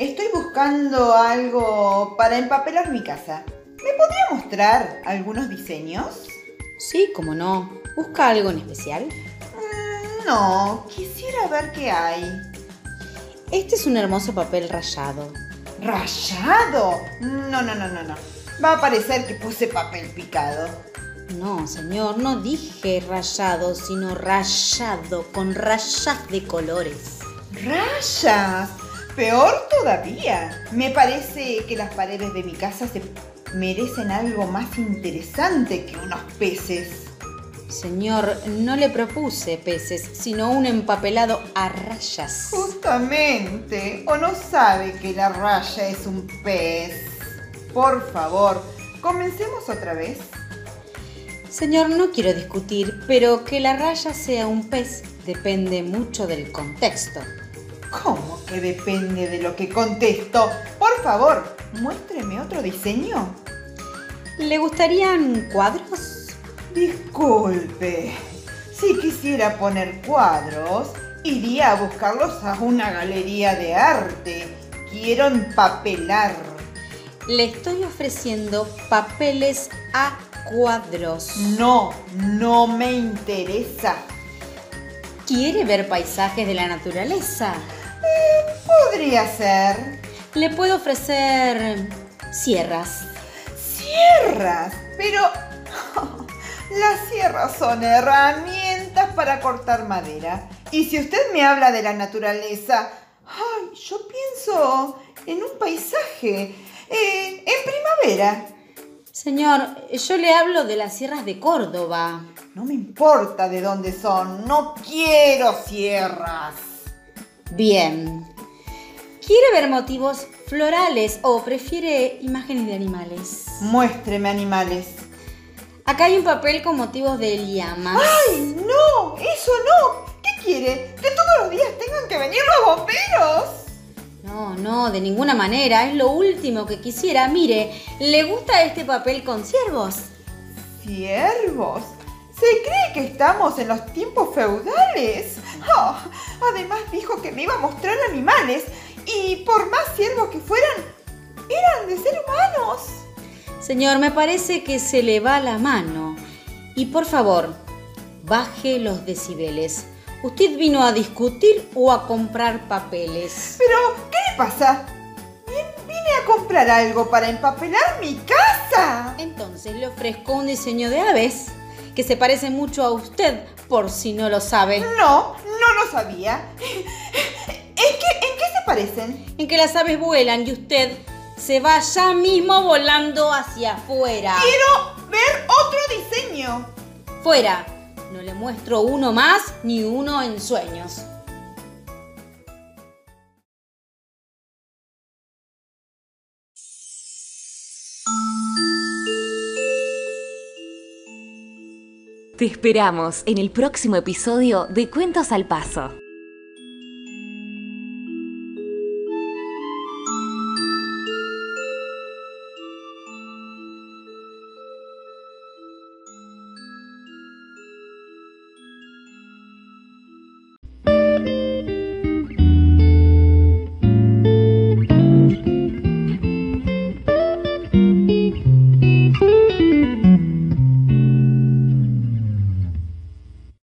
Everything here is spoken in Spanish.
Estoy buscando algo para empapelar mi casa. ¿Me podría mostrar algunos diseños? Sí, como no. ¿Busca algo en especial? Mm, No, quisiera ver qué hay. Este es un hermoso papel rayado. ¿Rayado? No, no, no, no, no. Va a parecer que puse papel picado. No, señor, no dije rayado, sino rayado, con rayas de colores. ¡Rayas! Peor todavía. Me parece que las paredes de mi casa se merecen algo más interesante que unos peces. Señor, no le propuse peces, sino un empapelado a rayas. Justamente. ¿O no sabe que la raya es un pez? Por favor, comencemos otra vez. Señor, no quiero discutir, pero que la raya sea un pez depende mucho del contexto. ¿Cómo que depende de lo que contesto? Por favor, muéstreme otro diseño. ¿Le gustarían cuadros? Disculpe. Si quisiera poner cuadros, iría a buscarlos a una galería de arte. Quiero empapelar. Le estoy ofreciendo papeles a cuadros. No, no me interesa. ¿Quiere ver paisajes de la naturaleza? Podría ser. Le puedo ofrecer sierras. Sierras, pero las sierras son herramientas para cortar madera. Y si usted me habla de la naturaleza, ay, yo pienso en un paisaje, eh, en primavera. Señor, yo le hablo de las sierras de Córdoba. No me importa de dónde son, no quiero sierras. Bien. ¿Quiere ver motivos florales o prefiere imágenes de animales? Muéstreme animales. Acá hay un papel con motivos de llamas. ¡Ay, no! ¡Eso no! ¿Qué quiere? ¿Que todos los días tengan que venir los bomberos? No, no, de ninguna manera. Es lo último que quisiera. Mire, ¿le gusta este papel con ciervos? ¿Ciervos? ¿Se cree que estamos en los tiempos feudales? Oh, además dijo que me iba a mostrar animales y por más ciervos que fueran, eran de ser humanos. Señor, me parece que se le va la mano. Y por favor, baje los decibeles. ¿Usted vino a discutir o a comprar papeles? Pero, ¿qué le pasa? Vin- Vine a comprar algo para empapelar mi casa. Entonces le ofrezco un diseño de aves que se parece mucho a usted, por si no lo sabe. No, no lo sabía. Parecen? En que las aves vuelan y usted se va ya mismo volando hacia afuera. Quiero ver otro diseño. Fuera. No le muestro uno más ni uno en sueños. Te esperamos en el próximo episodio de Cuentos al Paso.